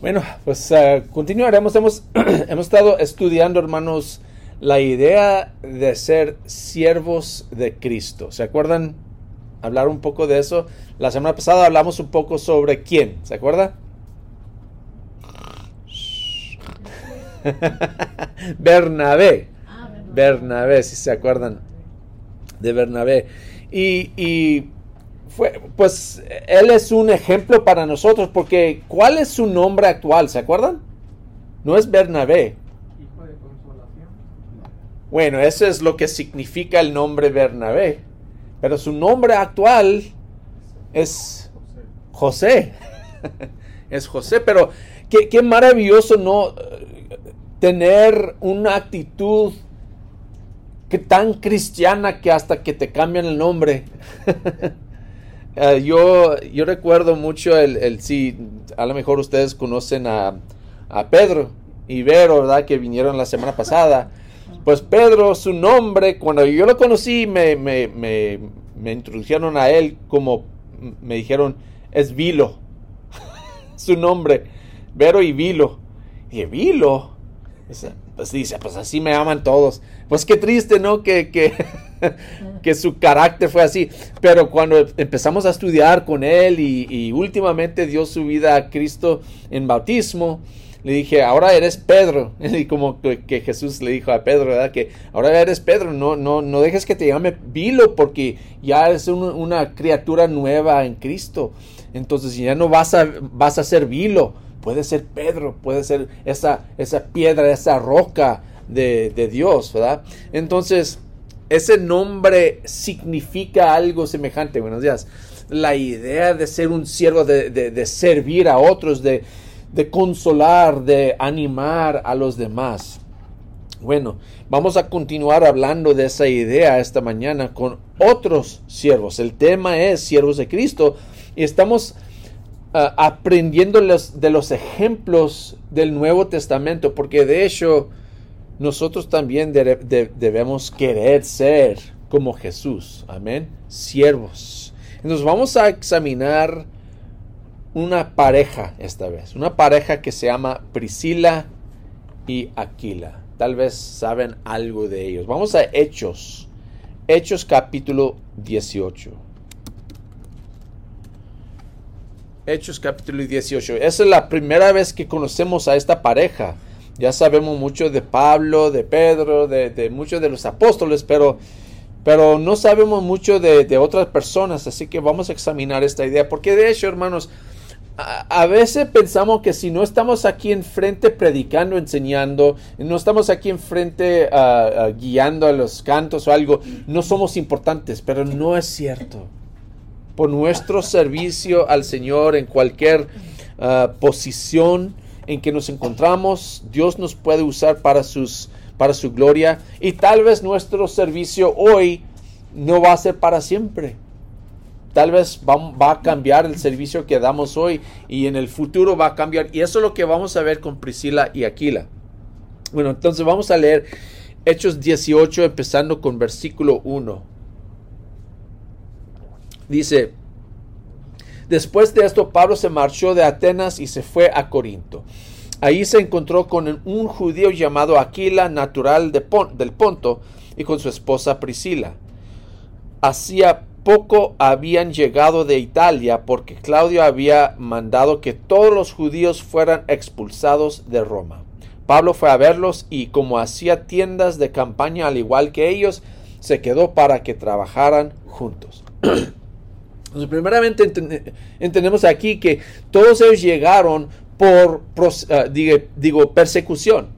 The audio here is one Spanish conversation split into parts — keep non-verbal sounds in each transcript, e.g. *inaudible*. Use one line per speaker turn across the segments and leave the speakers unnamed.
Bueno, pues uh, continuaremos. Hemos, *clears throat* hemos estado estudiando, hermanos, la idea de ser siervos de Cristo. ¿Se acuerdan? Hablar un poco de eso. La semana pasada hablamos un poco sobre quién. ¿Se acuerda? *laughs* Bernabé. Bernabé, si se acuerdan de Bernabé. Y, y fue, pues él es un ejemplo para nosotros porque ¿cuál es su nombre actual? ¿Se acuerdan? No es Bernabé. Hijo de consolación. Bueno, eso es lo que significa el nombre Bernabé. Pero su nombre actual es José. *laughs* es José, pero qué, qué maravilloso no tener una actitud que tan cristiana que hasta que te cambian el nombre. *laughs* Eh, yo, yo recuerdo mucho el, el, sí, a lo mejor ustedes conocen a, a Pedro y Vero, ¿verdad? Que vinieron la semana pasada. Pues Pedro, su nombre, cuando yo lo conocí, me, me, me, me introdujeron a él como, me dijeron, es Vilo. *laughs* su nombre, Vero y Vilo. Y Vilo, pues dice, pues así me aman todos. Pues qué triste, ¿no? Que, que, *laughs* *laughs* que su carácter fue así. Pero cuando empezamos a estudiar con él y, últimamente dio su vida a Cristo en bautismo, le dije, ahora eres Pedro. *laughs* Y como que, Jesús le dijo a Pedro, ¿verdad? Que ahora eres Pedro, no, no, no dejes que te llame Vilo porque ya eres una criatura nueva en Cristo. Entonces ya no vas a, vas a ser Vilo puede ser Pedro, puede ser esa, esa piedra, esa roca de, Dios, ¿verdad? Entonces, ese nombre significa algo semejante. Buenos días. La idea de ser un siervo, de, servir a otros, de, de, consolar, de animar a los demás. Bueno, vamos a continuar hablando de esa idea esta mañana con otros siervos. El tema es siervos de Cristo y estamos uh, aprendiendo de los ejemplos del Nuevo Testamento, porque de hecho nosotros también debemos querer ser como Jesús, amén, siervos. Entonces vamos a examinar una pareja esta vez, una pareja que se llama Priscila y Aquila. Tal vez saben algo de ellos. Vamos a Hechos, Hechos capítulo 18. Hechos capítulo 18. Esa es la primera vez que conocemos a esta pareja. Ya sabemos mucho de Pablo, de Pedro, de, muchos de los apóstoles, pero, pero no sabemos mucho de, otras personas. Así que vamos a examinar esta idea. Porque de hecho, hermanos, a, veces pensamos que si no estamos aquí enfrente predicando, enseñando, no estamos aquí enfrente guiando a los cantos o algo, no somos importantes, pero no es cierto por nuestro servicio al Señor en cualquier ah, posición en que nos encontramos. Dios nos puede usar para, sus, para su gloria y tal vez nuestro servicio hoy no va a ser para siempre. Tal vez va, va, a cambiar el servicio que damos hoy y en el futuro va a cambiar. Y eso es lo que vamos a ver con Priscila y Aquila. Bueno, entonces vamos a leer Hechos 18 empezando con versículo 1. Dice, después de esto Pablo se marchó de Atenas y se fue a Corinto. Ahí se encontró con un judío llamado Aquila, natural de del Ponto, y con su esposa Priscila. Hacía poco habían llegado de Italia porque Claudio había mandado que todos los judíos fueran expulsados de Roma. Pablo fue a verlos y como hacía tiendas de campaña al igual que ellos, se quedó para que trabajaran juntos. *clears throat* Entonces, primeramente entendemos aquí que todos ellos llegaron por, ah, persecución,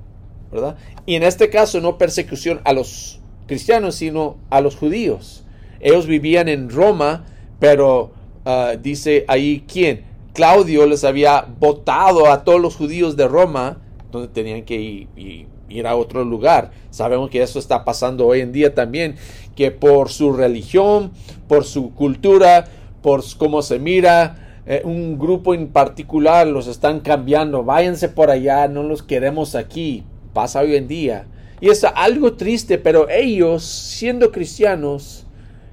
¿verdad? Y en este caso no persecución a los cristianos, sino a los judíos. Ellos vivían en Roma, pero ah, dice ahí quién. Claudio les había votado a todos los judíos de Roma, donde tenían que ir, ir a otro lugar. Sabemos que eso está pasando hoy en día también, que por su religión, por su cultura, por cómo se mira, eh, un grupo en particular los están cambiando, váyanse por allá, no los queremos aquí, pasa hoy en día. Y es algo triste, pero ellos, siendo cristianos,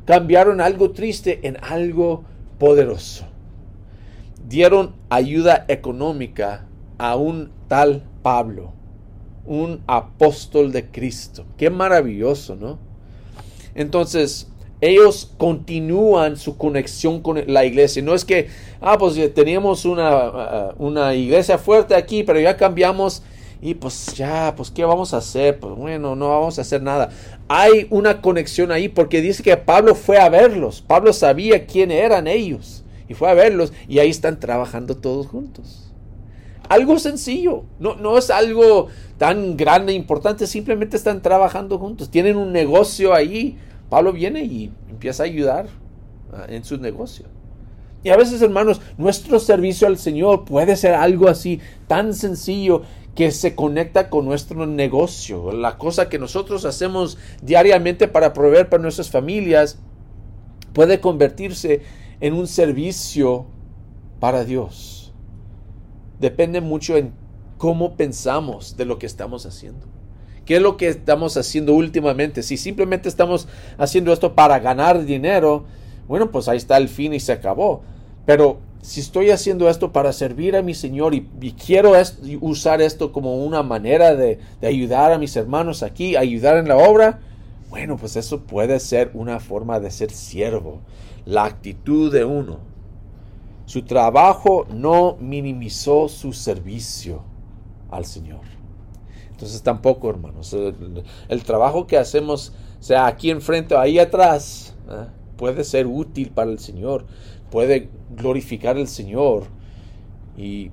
cambiaron algo triste en algo poderoso. Dieron ayuda económica a un tal Pablo, un apóstol de Cristo. Qué maravilloso, ¿no? Entonces, ellos continúan su conexión con la iglesia. No es que, ah, pues teníamos una, uh, una iglesia fuerte aquí, pero ya cambiamos y pues ya, pues ¿qué vamos a hacer? Pues bueno, no vamos a hacer nada. Hay una conexión ahí porque dice que Pablo fue a verlos. Pablo sabía quién eran ellos y fue a verlos y ahí están trabajando todos juntos. Algo sencillo, no, no es algo tan grande e importante, simplemente están trabajando juntos, tienen un negocio ahí Pablo viene y empieza a ayudar ah, en su negocio. Y a veces, hermanos, nuestro servicio al Señor puede ser algo así tan sencillo que se conecta con nuestro negocio, la cosa que nosotros hacemos diariamente para proveer para nuestras familias, puede convertirse en un servicio para Dios. Depende mucho en cómo pensamos de lo que estamos haciendo. ¿Qué es lo que estamos haciendo últimamente? Si simplemente estamos haciendo esto para ganar dinero, bueno, pues ahí está el fin y se acabó. Pero si estoy haciendo esto para servir a mi Señor y, quiero usar esto como una manera de, ayudar a mis hermanos aquí, ayudar en la obra, bueno, pues eso puede ser una forma de ser siervo. La actitud de uno. Su trabajo no minimizó su servicio al Señor. Entonces tampoco, hermanos, el, trabajo que hacemos, sea aquí enfrente o ahí atrás, ¿eh? puede ser útil para el Señor, puede glorificar al Señor y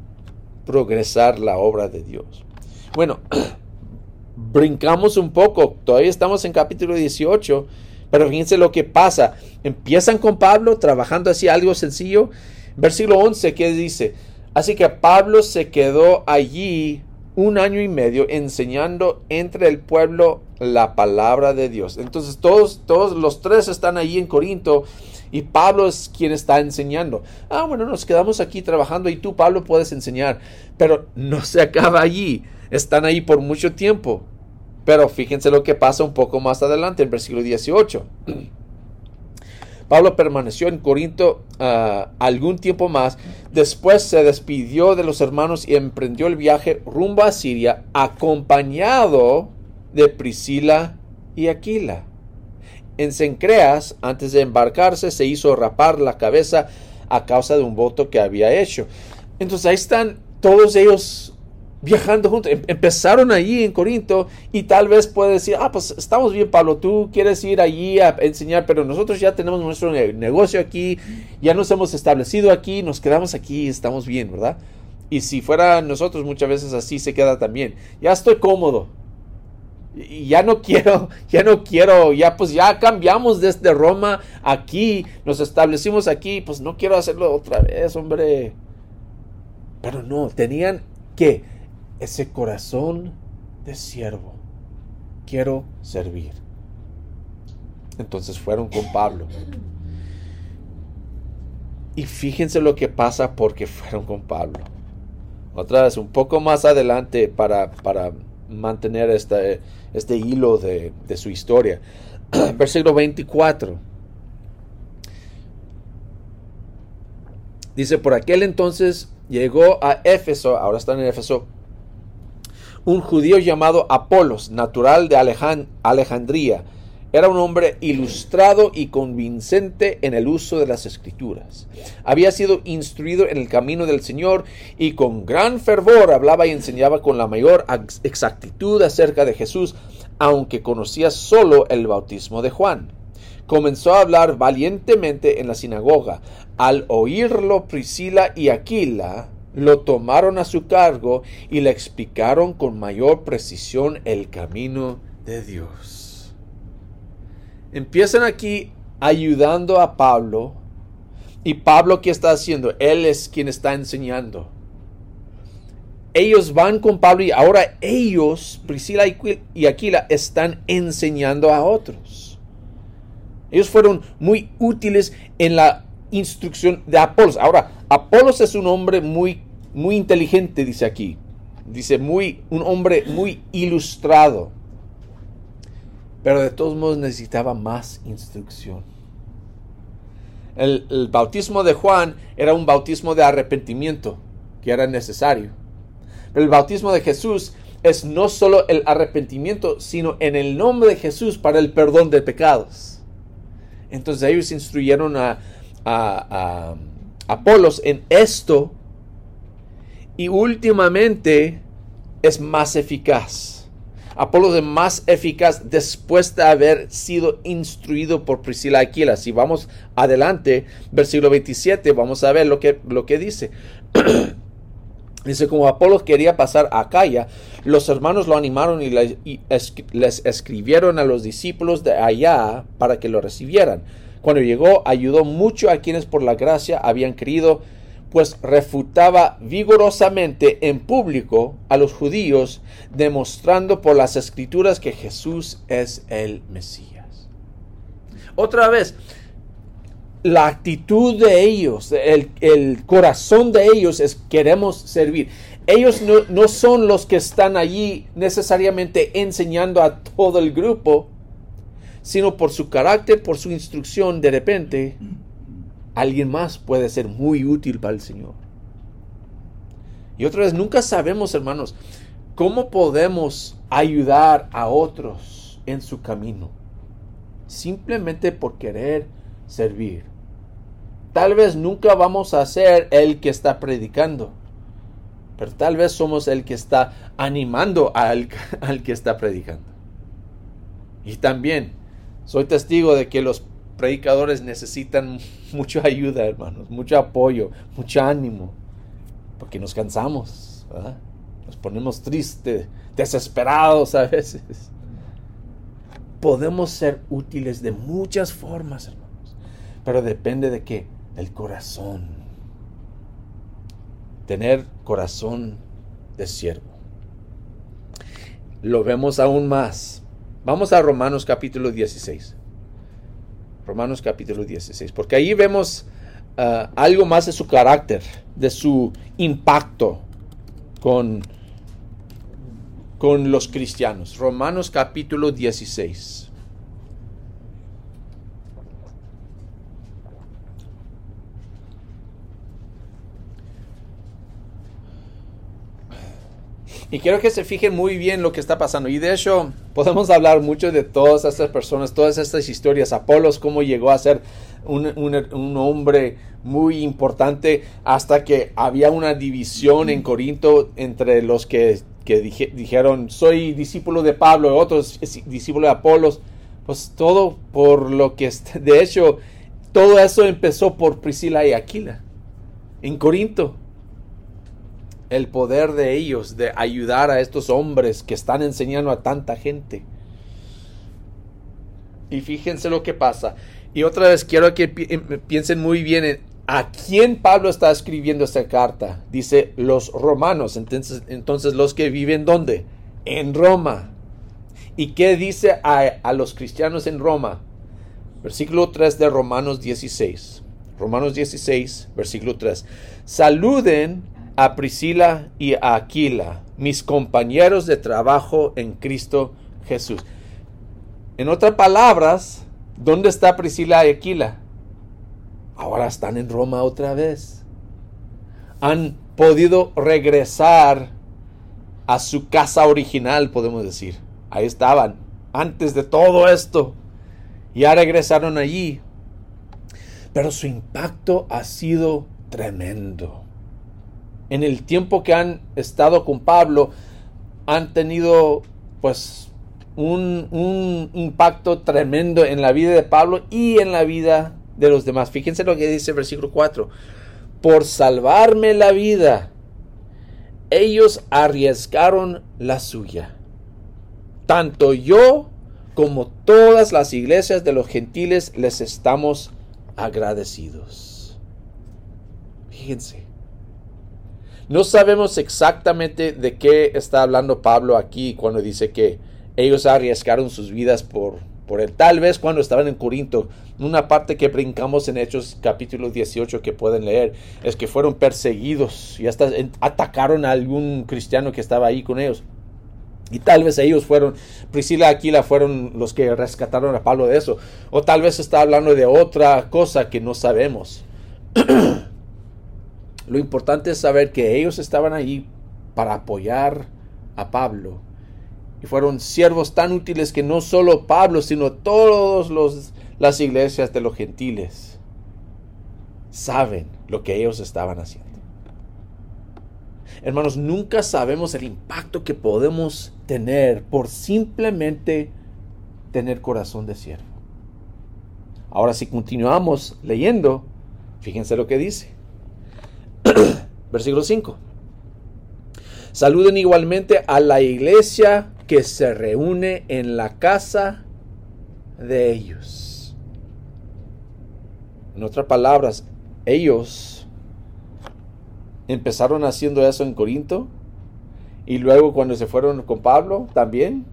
progresar la obra de Dios. Bueno, *clears throat* brincamos un poco, todavía estamos en capítulo 18, pero fíjense lo que pasa. Empiezan con Pablo trabajando así algo sencillo. Versículo 11 que dice, así que Pablo se quedó allí un año y medio enseñando entre el pueblo la palabra de Dios. Entonces todos, todos los tres están ahí en Corinto y Pablo es quien está enseñando. Ah, bueno, nos quedamos aquí trabajando y tú, Pablo, puedes enseñar. Pero no se acaba allí. Están ahí por mucho tiempo. Pero fíjense lo que pasa un poco más adelante, en versículo 18. *clears throat* Pablo permaneció en Corinto ah, algún tiempo más. Después se despidió de los hermanos y emprendió el viaje rumbo a Siria, acompañado de Priscila y Aquila. En Cencreas, antes de embarcarse, se hizo rapar la cabeza a causa de un voto que había hecho. Entonces ahí están todos ellos viajando juntos. Em, empezaron allí en Corinto y tal vez puede decir, ah, pues estamos bien, Pablo, tú quieres ir allí a enseñar, pero nosotros ya tenemos nuestro negocio aquí, ya nos hemos establecido aquí, nos quedamos aquí, estamos bien, ¿verdad? Y si fuera nosotros muchas veces así se queda también. Ya estoy cómodo. Y ya no *laughs* quiero, ya no quiero, ya pues ya cambiamos desde Roma aquí, nos establecimos aquí, pues no quiero hacerlo otra vez, hombre. Pero no, tenían que ese corazón de siervo. Quiero servir. Entonces fueron con Pablo. Y fíjense lo que pasa porque fueron con Pablo. Otra vez, un poco más adelante para, para mantener este, hilo de, de su historia. *clears throat* Versículo 24. Dice, por aquel entonces llegó a Éfeso, ahora están en Éfeso, un judío llamado Apolos, natural de Alejandría. Era un hombre ilustrado y convincente en el uso de las escrituras. Había sido instruido en el camino del Señor y con gran fervor hablaba y enseñaba con la mayor exactitud acerca de Jesús, aunque conocía solo el bautismo de Juan. Comenzó a hablar valientemente en la sinagoga. Al oírlo Priscila y Aquila, lo tomaron a su cargo y le explicaron con mayor precisión el camino de Dios. Empiezan aquí ayudando a Pablo y Pablo ¿qué está haciendo? Él es quien está enseñando. Ellos van con Pablo y ahora ellos, Priscila y Aquila, están enseñando a otros. Ellos fueron muy útiles en la instrucción de Apolos. Ahora, Apolos es un hombre muy muy inteligente, dice aquí. Dice, muy, un hombre muy ilustrado. Pero de todos modos necesitaba más instrucción. El, bautismo de Juan era un bautismo de arrepentimiento que era necesario. el bautismo de Jesús es no solo el arrepentimiento, sino en el nombre de Jesús para el perdón de pecados. Entonces ellos instruyeron a, a, Apolos en esto y últimamente es más eficaz. Apolos es más eficaz después de haber sido instruido por Priscila Aquila. Si vamos adelante, versículo 27, vamos a ver lo que, lo que dice. *clears throat* Dice, como Apolo quería pasar a Acaya, los hermanos lo animaron y, les escribieron a los discípulos de allá para que lo recibieran. Cuando llegó, ayudó mucho a quienes por la gracia habían creído, pues refutaba vigorosamente en público a los judíos, demostrando por las escrituras que Jesús es el Mesías. Otra vez, la actitud de ellos, el, corazón de ellos es queremos servir. Ellos no, no, son los que están allí necesariamente enseñando a todo el grupo, sino por su carácter, por su instrucción, de repente alguien más puede ser muy útil para el Señor. Y otra vez, nunca sabemos, hermanos, cómo podemos ayudar a otros en su camino, simplemente por querer servir. Tal vez nunca vamos a ser el que está predicando, pero tal vez somos el que está animando al, *laughs* al que está predicando. Y también soy testigo de que los predicadores necesitan *laughs* mucha ayuda, hermanos, mucho apoyo, mucho ánimo, porque nos cansamos, nos ponemos tristes, desesperados a veces. Podemos ser útiles de muchas formas, hermanos, pero depende de qué, el corazón. Tener corazón de siervo. Lo vemos aún más. Vamos a Romanos capítulo 16. Romanos capítulo 16. Porque ahí vemos uh, algo más de su carácter, de su impacto con, con los cristianos. Romanos capítulo 16. Y quiero que se fijen muy bien lo que está pasando. Y de hecho, podemos hablar mucho de todas estas personas, todas estas historias. Apolos, cómo llegó a ser un, hombre muy importante hasta que había una división en Corinto entre los que, dijeron, soy discípulo de Pablo, otros discípulos de Apolos. Pues todo por lo que, de hecho, todo eso empezó por Priscila y Aquila en Corinto el poder de ellos de ayudar a estos hombres que están enseñando a tanta gente. Y fíjense lo que pasa. Y otra vez quiero que em, piensen muy bien en a quién Pablo está escribiendo esta carta. Dice los romanos. Entonces, entonces los que viven ¿dónde? En Roma. ¿Y qué dice a, a los cristianos en Roma? Versículo 3 de Romanos 16. Romanos 16, versículo 3. Saluden a Priscila y a Aquila, mis compañeros de trabajo en Cristo Jesús. En otras palabras, ¿dónde está Priscila y Aquila? Ahora están en Roma otra vez. Han podido regresar a su casa original, podemos decir. Ahí estaban, antes de todo esto. Ya regresaron allí. Pero su impacto ha sido tremendo en el tiempo que han estado con Pablo, han tenido pues un, un, impacto tremendo en la vida de Pablo y en la vida de los demás. Fíjense lo que dice el versículo 4. Por salvarme la vida, ellos arriesgaron la suya. Tanto yo como todas las iglesias de los gentiles les estamos agradecidos. Fíjense. No sabemos exactamente de qué está hablando Pablo aquí cuando dice que ellos arriesgaron sus vidas por, por él. Tal vez cuando estaban en Corinto, una parte que brincamos en Hechos capítulo 18 que pueden leer, es que fueron perseguidos y hasta atacaron a algún cristiano que estaba ahí con ellos. Y tal vez ellos fueron, Priscila y Aquila fueron los que rescataron a Pablo de eso. O tal vez está hablando de otra cosa que no sabemos. *clears throat* Lo importante es saber que ellos estaban ahí para apoyar a Pablo. Y fueron siervos tan útiles que no solo Pablo, sino todas las iglesias de los gentiles saben lo que ellos estaban haciendo. Hermanos, nunca sabemos el impacto que podemos tener por simplemente tener corazón de siervo. Ahora si continuamos leyendo, fíjense lo que dice. *clears throat* Versículo 5. Saluden igualmente a la iglesia que se reúne en la casa de ellos. En otras palabras, ellos empezaron haciendo eso en Corinto y luego cuando se fueron con Pablo también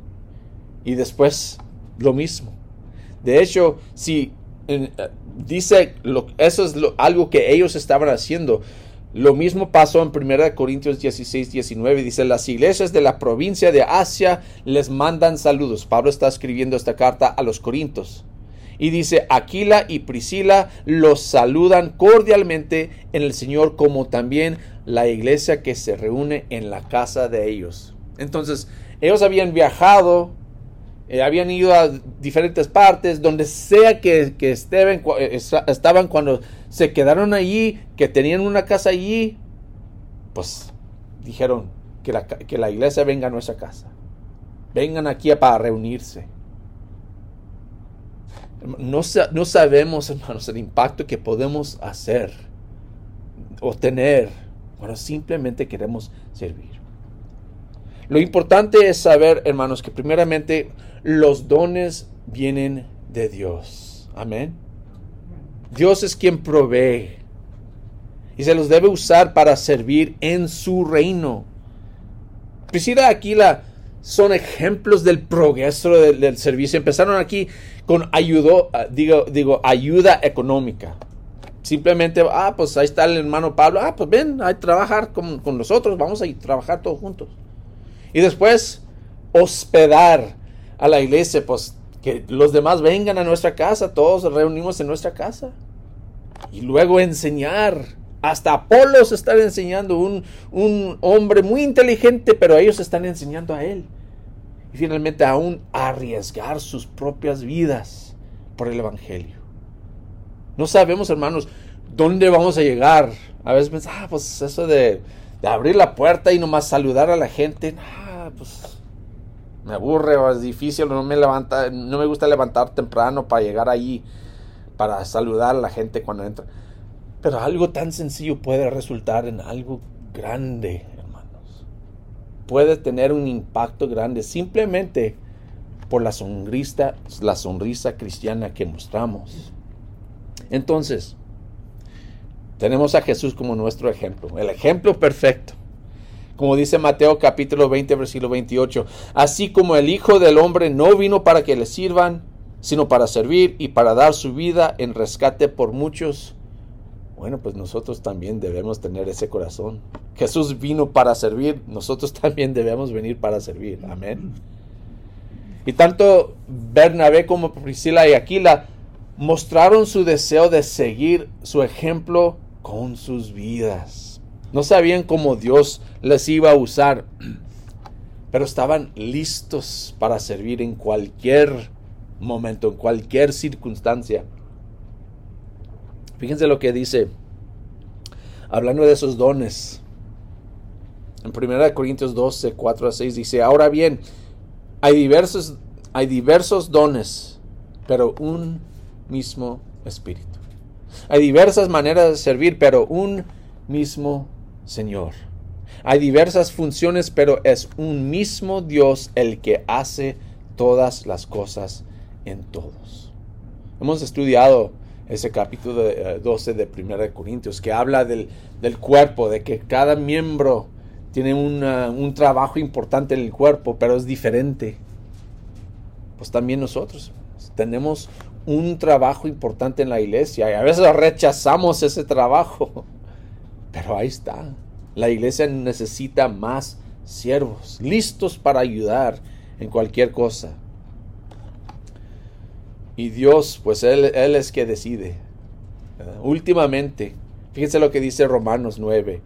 y después lo mismo. De hecho, si eh, dice eso es algo que ellos estaban haciendo. Lo mismo pasó en 1 Corintios 16, 19. Dice, las iglesias de la provincia de Asia les mandan saludos. Pablo está escribiendo esta carta a los Corintios. Y dice, Aquila y Priscila los saludan cordialmente en el Señor, como también la iglesia que se reúne en la casa de ellos. Entonces, ellos habían viajado, eh, habían ido a diferentes partes, donde sea que, que eh, estaban cuando se quedaron allí, que tenían una casa allí, pues dijeron que la, que la iglesia venga a nuestra casa. Vengan aquí para reunirse. No, no sabemos, hermanos, el impacto que podemos hacer o tener cuando simplemente queremos servir. Lo importante es saber, hermanos, que primeramente los dones vienen de Dios. Amén. Dios es quien provee y se los debe usar para servir en su reino. Priscila Aquila son ejemplos del progreso del, servicio. Empezaron aquí con ah, digo, digo, ayuda económica. Simplemente, ah, pues ahí está el hermano Pablo, ah, pues ven a trabajar con, con nosotros, vamos a trabajar todos juntos. Y después, hospedar a la iglesia, pues que los demás vengan a nuestra casa, todos reunimos en nuestra casa. Y luego enseñar. Hasta Apolos está enseñando, un, un hombre muy inteligente, pero ellos están enseñando a él. Y finalmente aún arriesgar sus propias vidas por el Evangelio. No sabemos, hermanos, dónde vamos a llegar. A veces pensamos, ah, pues eso de, de, abrir la puerta y nomás saludar a la gente, ah, pues me aburre o es difícil, no me levanta, no me gusta levantar temprano para llegar ahí, para saludar a la gente cuando entra. Pero algo tan sencillo puede resultar en algo grande, hermanos. Puede tener un impacto grande simplemente por la sonrisa, la sonrisa cristiana que mostramos. Entonces, tenemos a Jesús como nuestro ejemplo, el ejemplo perfecto. Como dice Mateo capítulo 20, versículo 28, así como el Hijo del Hombre no vino para que le sirvan, sino para servir y para dar su vida en rescate por muchos. Bueno, pues nosotros también debemos tener ese corazón. Jesús vino para servir, nosotros también debemos venir para servir. Amén. Y tanto Bernabé como Priscila y Aquila mostraron su deseo de seguir su ejemplo con sus vidas. No sabían cómo Dios les iba a usar, pero estaban listos para servir en cualquier momento, en cualquier circunstancia. Fíjense lo que dice, hablando de esos dones. En 1 Corintios 12, 4 a 6 dice, ahora bien, hay diversos, hay diversos dones, pero un mismo espíritu. Hay diversas maneras de servir, pero un mismo Señor. Hay diversas funciones, pero es un mismo Dios el que hace todas las cosas en todos. Hemos estudiado ese capítulo 12 de 1 eh, Corintios que habla del, cuerpo, de que cada miembro tiene un trabajo importante en el cuerpo, pero es diferente. Pues también nosotros tenemos un trabajo importante en la iglesia y a veces rechazamos ese trabajo, pero ahí está. La iglesia necesita más siervos, listos para ayudar en cualquier cosa. Y Dios, pues Él, es que decide. últimamente, fíjense lo que dice Romanos 9.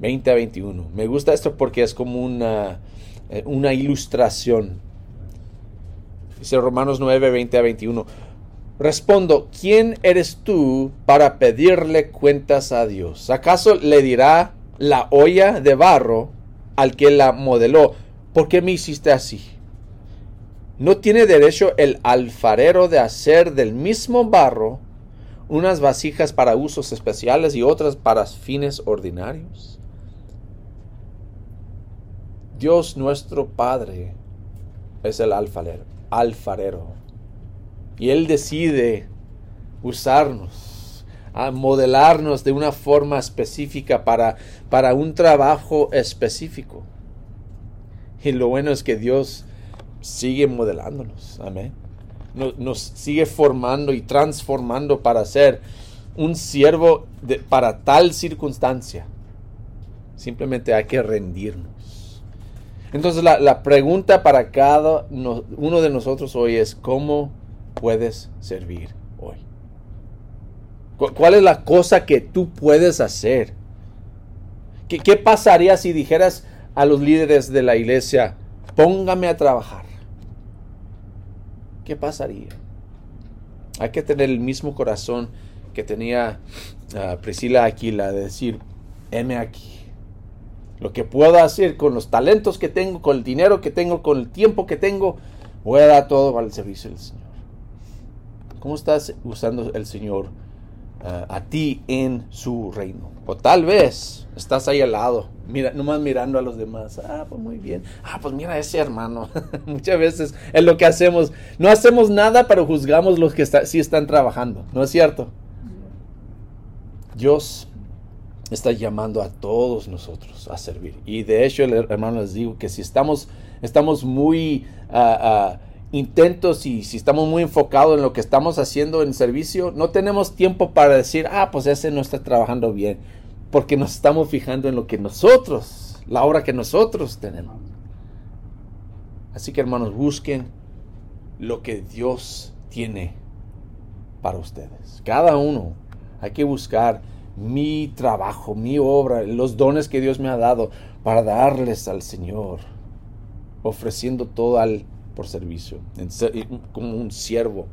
20 a 21. Me gusta esto porque es como una, eh, una ilustración. Dice Romanos 9, 20 a 21. Respondo, ¿quién eres tú para pedirle cuentas a Dios? ¿Acaso le dirá la olla de barro al que la modeló? ¿Por qué me hiciste así? ¿No tiene derecho el alfarero de hacer del mismo barro unas vasijas para usos especiales y otras para fines ordinarios? Dios nuestro Padre es el alfarero, alfarero. Y Él decide usarnos, a modelarnos de una forma específica para, para un trabajo específico. Y lo bueno es que Dios sigue modelándonos. Amén. Nos, nos sigue formando y transformando para ser un siervo de, para tal circunstancia. Simplemente hay que rendirnos. Entonces la, la pregunta para cada no, uno de nosotros hoy es, ¿cómo puedes servir hoy? ¿Cuál es la cosa que tú puedes hacer? ¿Qué, pasaría si dijeras a los líderes de la iglesia, póngame a trabajar? ¿Qué pasaría? Hay que tener el mismo corazón que tenía uh, Priscila Aquila de decir, heme aquí lo que puedo hacer con los talentos que tengo, con el dinero que tengo, con el tiempo que tengo, voy a dar todo para el servicio del Señor. ¿Cómo estás usando el Señor uh, a ti en su reino? O tal vez estás ahí al lado, mira, nomás mirando a los demás. Ah, pues muy bien. Ah, pues mira ese hermano. *laughs* Muchas veces es lo que hacemos. No hacemos nada, pero juzgamos los que está, sí están trabajando. ¿No es cierto? Dios está llamando a todos nosotros a servir. Y de hecho, hermano, les digo que si estamos, estamos muy uh, uh, intentos y si estamos muy enfocados en lo que estamos haciendo en servicio, no tenemos tiempo para decir, ah, pues ese no está trabajando bien, porque nos estamos fijando en lo que nosotros, la obra que nosotros tenemos. Así que hermanos, busquen lo que Dios tiene para ustedes. Cada uno hay que buscar mi trabajo, mi obra, los dones que Dios me ha dado para darles al Señor, ofreciendo todo al por servicio, como un siervo